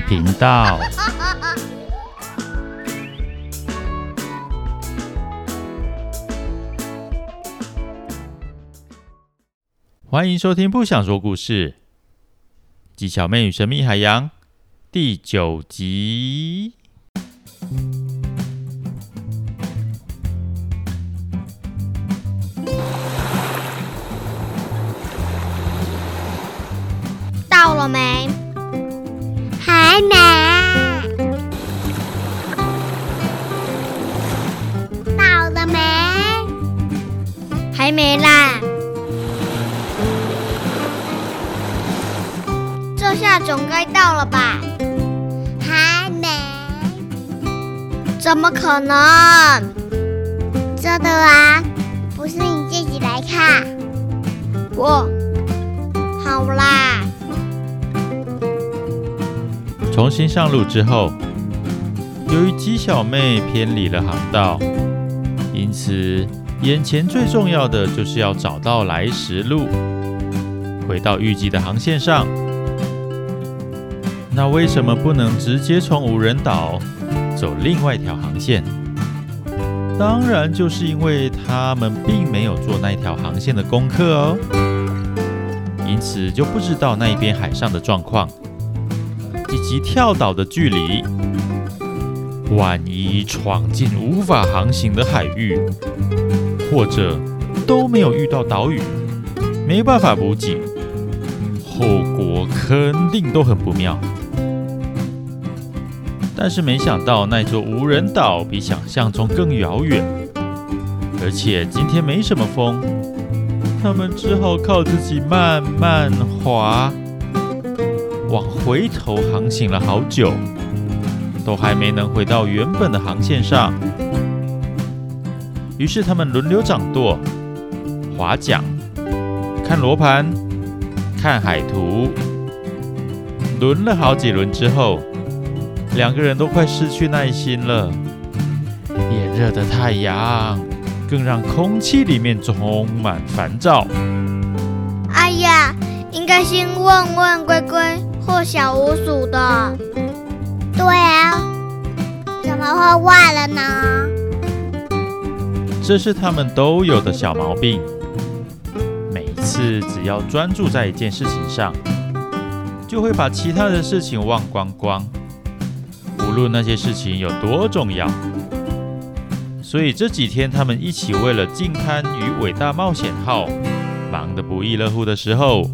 频道。欢迎收听《不想说故事》，鸡小妹与神秘海洋第九集。到了吧？还没。怎么可能？真的啊？不是你自己来看。我。好啦。重新上路之后，由于鸡小妹偏离了航道，因此眼前最重要的就是要找到来时路，回到预计的航线上。那为什么不能直接从无人岛走另外一条航线？当然，就是因为他们并没有做那条航线的功课哦，因此就不知道那一边海上的状况。以及跳岛的距离，万一闯进无法航行的海域，或者都没有遇到岛屿，没办法补给，后果肯定都很不妙。但是没想到那座无人岛比想象中更遥远，而且今天没什么风，他们只好靠自己慢慢划。往回头航行了好久，都还没能回到原本的航线上。于是他们轮流掌舵、划桨、看罗盘、看海图。轮了好几轮之后，两个人都快失去耐心了。炎热的太阳更让空气里面充满烦躁。哎呀，应该先问问龟龟。或小鼯鼠的，对啊，怎么会忘了呢？这是他们都有的小毛病。每次只要专注在一件事情上，就会把其他的事情忘光光，无论那些事情有多重要。所以这几天他们一起为了净滩与伟大冒险号忙得不亦乐乎的时候。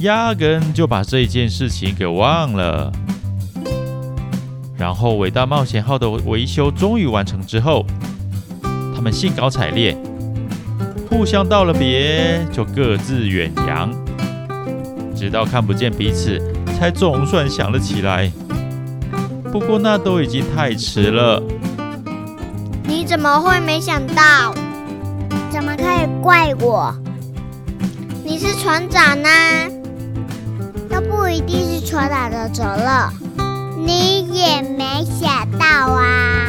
压根就把这件事情给忘了。然后，伟大冒险号的维修终于完成之后，他们兴高采烈，互相道了别，就各自远洋，直到看不见彼此，才总算想了起来。不过，那都已经太迟了。你怎么会没想到？怎么可以怪我？你是船长呢？都不一定是船长的责任，你也没想到啊！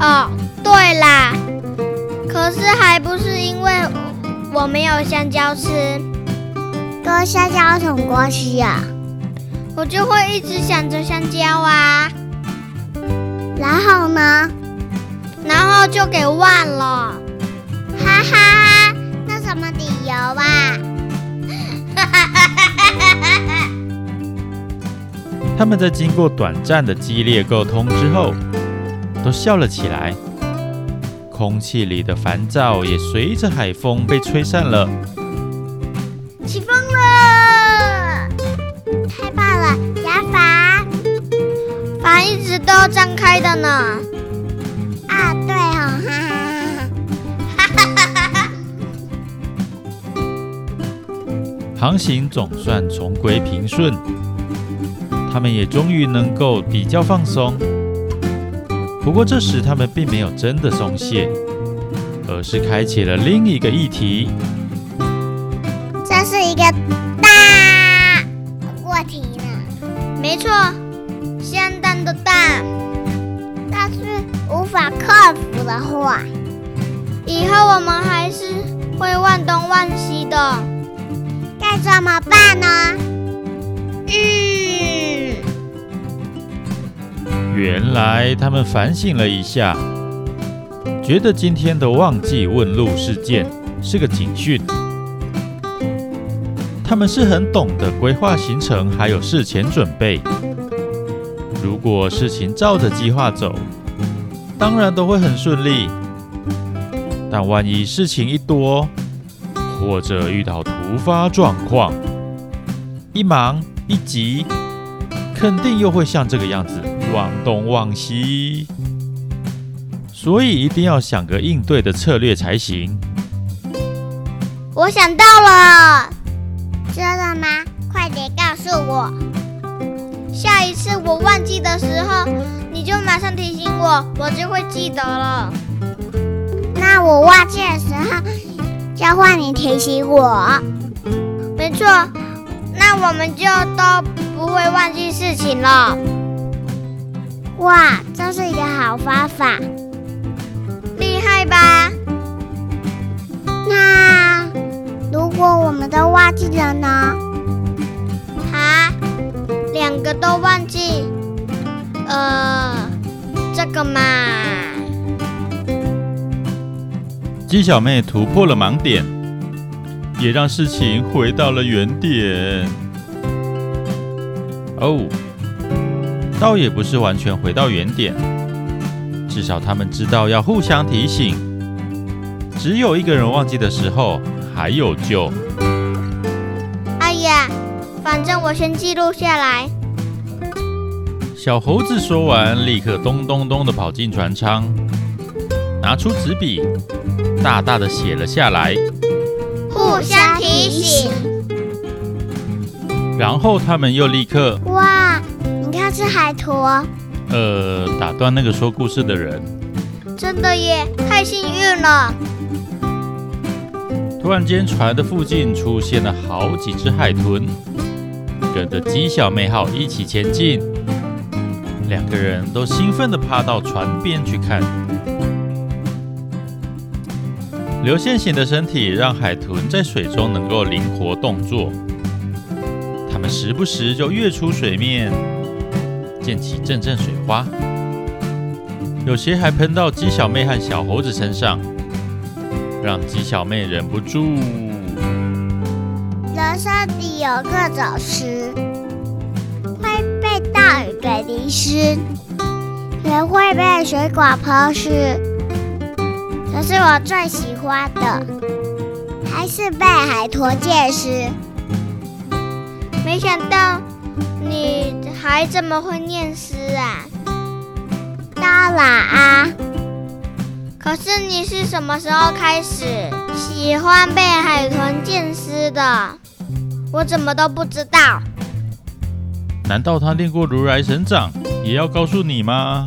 哦，对啦，可是还不是因为我没有香蕉吃，跟香蕉有什么关系呀？我就会一直想着香蕉啊，然后呢？然后就给忘了，哈哈哈！那什么理由啊？哈哈哈哈！他们在经过短暂的激烈沟通之后，都笑了起来。空气里的烦躁也随着海风被吹散了。都张开的呢。啊，对哦，哈哈哈哈哈哈！航行总算重归平顺。他们也终于能够比较放松，不过这时他们并没有真的松懈，而是开启了另一个议题。这是一个大问题呢？没错，的蛋。但是无法克服的话，以后我们还是会忘东忘西的，该怎么办呢？嗯。原来他们反省了一下，觉得今天的忘记问路事件是个警讯。他们是很懂得规划行程，还有事前准备。如果事情照着计划走，当然都会很顺利。但万一事情一多，或者遇到突发状况，一忙一急，肯定又会像这个样子，忘东忘西。所以一定要想个应对的策略才行。我想到了，知道了吗？快点告诉我。下一次我忘记的时候，你就马上提醒我，我就会记得了。那我忘记的时候，就换你提醒我。没错，那我们就都不会忘记事情了。哇，这是一个好方法，厉害吧？那如果我们都忘记了呢？两个都忘记，呃，这个嘛。鸡小妹突破了盲点，也让事情回到了原点。哦，倒也不是完全回到原点，至少他们知道要互相提醒。只有一个人忘记的时候，还有救。反正我先记录下来。小猴子说完，立刻咚咚咚的跑进船舱，拿出纸笔，大大的写了下来。互相提醒。然后他们又立刻……哇，你看是海豚。呃，打断那个说故事的人。真的耶，太幸运了。突然间，船的附近出现了好几只海豚。跟着鸡小妹号一起前进，两个人都兴奋地趴到船边去看。流线型的身体让海豚在水中能够灵活动作，它们时不时就跃出水面，溅起阵阵水花，有些还喷到鸡小妹和小猴子身上，让鸡小妹忍不住。人生里有各种湿，会被大雨给淋湿，也会被水管泼湿。可是我最喜欢的还是被海豚溅湿。没想到你还这么会念诗啊！当然啊。可是你是什么时候开始喜欢被海豚溅湿的？我怎么都不知道？难道他练过如来神掌，也要告诉你吗？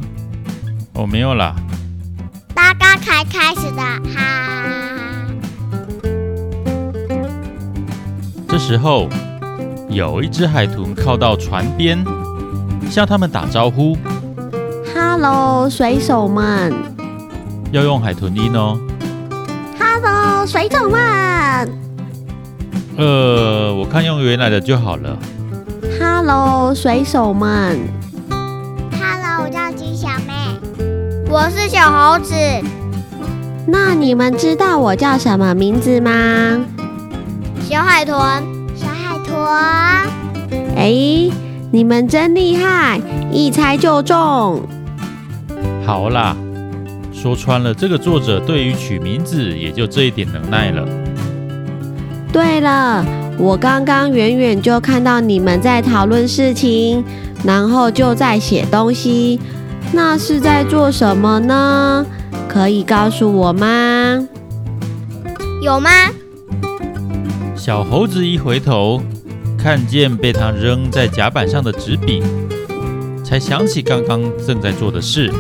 哦，没有啦，刚刚才开始的，哈。这时候，有一只海豚靠到船边，向他们打招呼：“Hello，水手们！”要用海豚音哦。“Hello，水手们！”呃，我看用原来的就好了。Hello，水手们。Hello，我叫鸡小妹。我是小猴子。那你们知道我叫什么名字吗？小海豚。小海豚。哎，你们真厉害，一猜就中。好啦，说穿了，这个作者对于取名字也就这一点能耐了。对了，我刚刚远远就看到你们在讨论事情，然后就在写东西，那是在做什么呢？可以告诉我吗？有吗？小猴子一回头，看见被他扔在甲板上的纸笔，才想起刚刚正在做的事。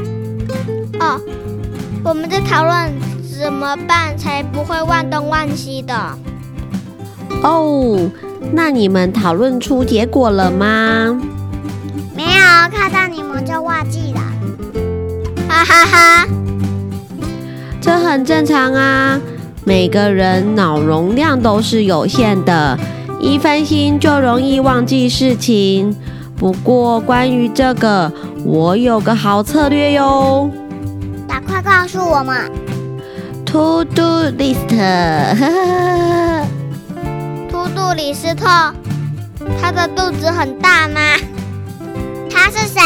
哦，我们在讨论怎么办才不会忘东忘西的。哦，那你们讨论出结果了吗？没有，看到你们就忘记了。哈哈哈，这很正常啊，每个人脑容量都是有限的，一分心就容易忘记事情。不过关于这个，我有个好策略哟。赶快告诉我们。To do list。Do 李斯特，他的肚子很大吗？他是谁？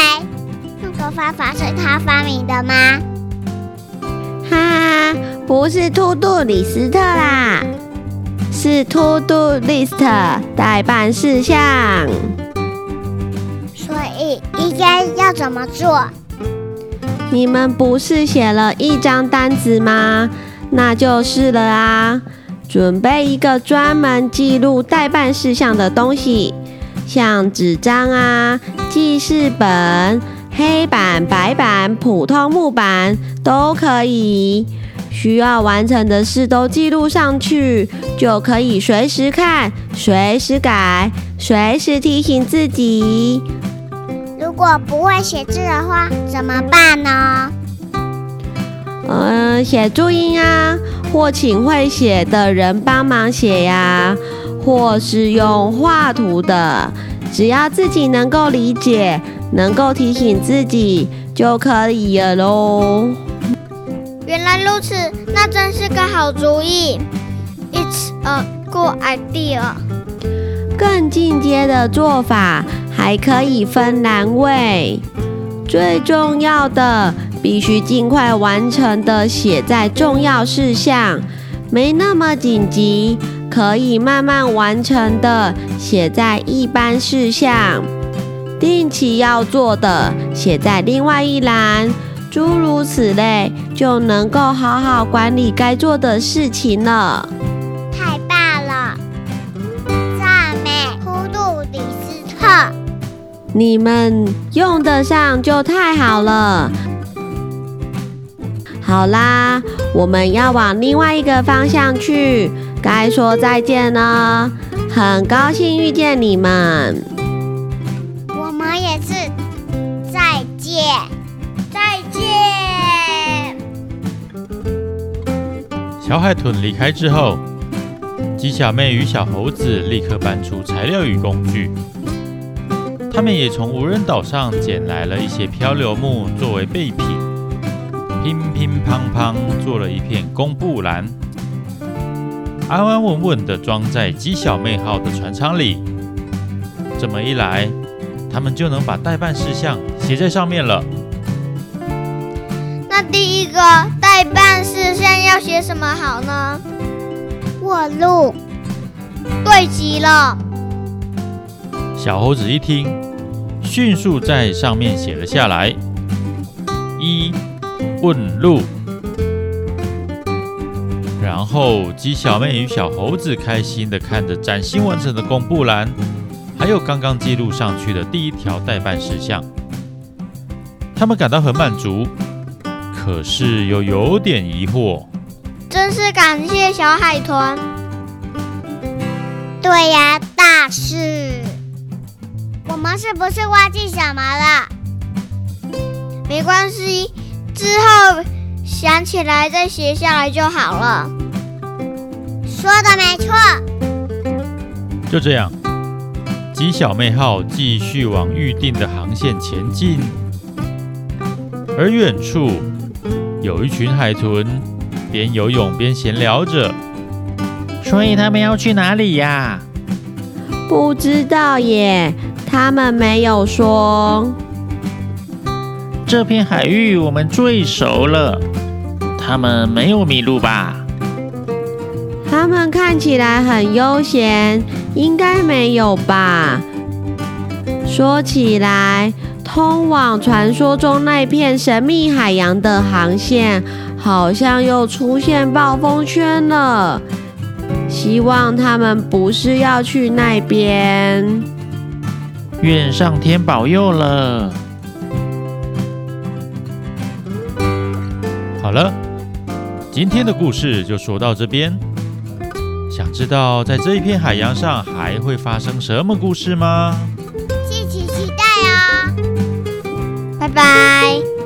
这个方法是他发明的吗？哈哈，不是 do 李斯特啦，是 To do list 待办事项。所以应该要怎么做？你们不是写了一张单子吗？那就是了啊！准备一个专门记录待办事项的东西，像纸张啊、记事本。黑板、白板、普通木板都可以，需要完成的事都记录上去，就可以随时看、随时改、随时提醒自己。如果不会写字的话，怎么办呢？嗯，写注音啊，或请会写的人帮忙写呀，或是用画图的，只要自己能够理解。能够提醒自己就可以了喽。原来如此，那真是个好主意。It's a good idea。更进阶的做法还可以分栏位，最重要的必须尽快完成的写在重要事项，没那么紧急可以慢慢完成的写在一般事项。定期要做的写在另外一栏，诸如此类，就能够好好管理该做的事情了。太棒了！赞美 To do 李斯特，你们用得上就太好了。好啦，我们要往另外一个方向去，该说再见了。很高兴遇见你们。我们也是，再见，再见小海豚离开之后，鸡小妹与小猴子立刻搬出材料与工具。他们也从无人岛上捡来了一些漂流木作为备品，乒乒乓乓做了一片公布栏，安安稳稳地装在鸡小妹号的船舱里。这么一来，他们就能把待办事项写在上面了。那第一个待办事项要写什么好呢？过路，对极了。小猴子一听，迅速在上面写了下来：一问路。然后鸡小妹与小猴子开心地看着崭新完成的公布栏，还有刚刚记录上去的第一条待办事项，他们感到很满足。可是又有点疑惑，真是感谢小海豚。对呀，大事，我们是不是忘记什么了？没关系，之后想起来再写下来就好了。说的没错。就这样，吉小妹号继续往预定的航线前进，而远处。有一群海豚边游泳边闲聊着，所以他们要去哪里呀？不知道耶，他们没有说。这片海域我们最熟了，他们没有迷路吧？他们看起来很悠闲，应该没有吧？说起来。通往传说中那片神秘海洋的航线，好像又出现暴风圈了。希望他们不是要去那边。愿上天保佑了。好了，今天的故事就说到这边。想知道在这一片海洋上还会发生什么故事吗？敬请期待哦拜拜。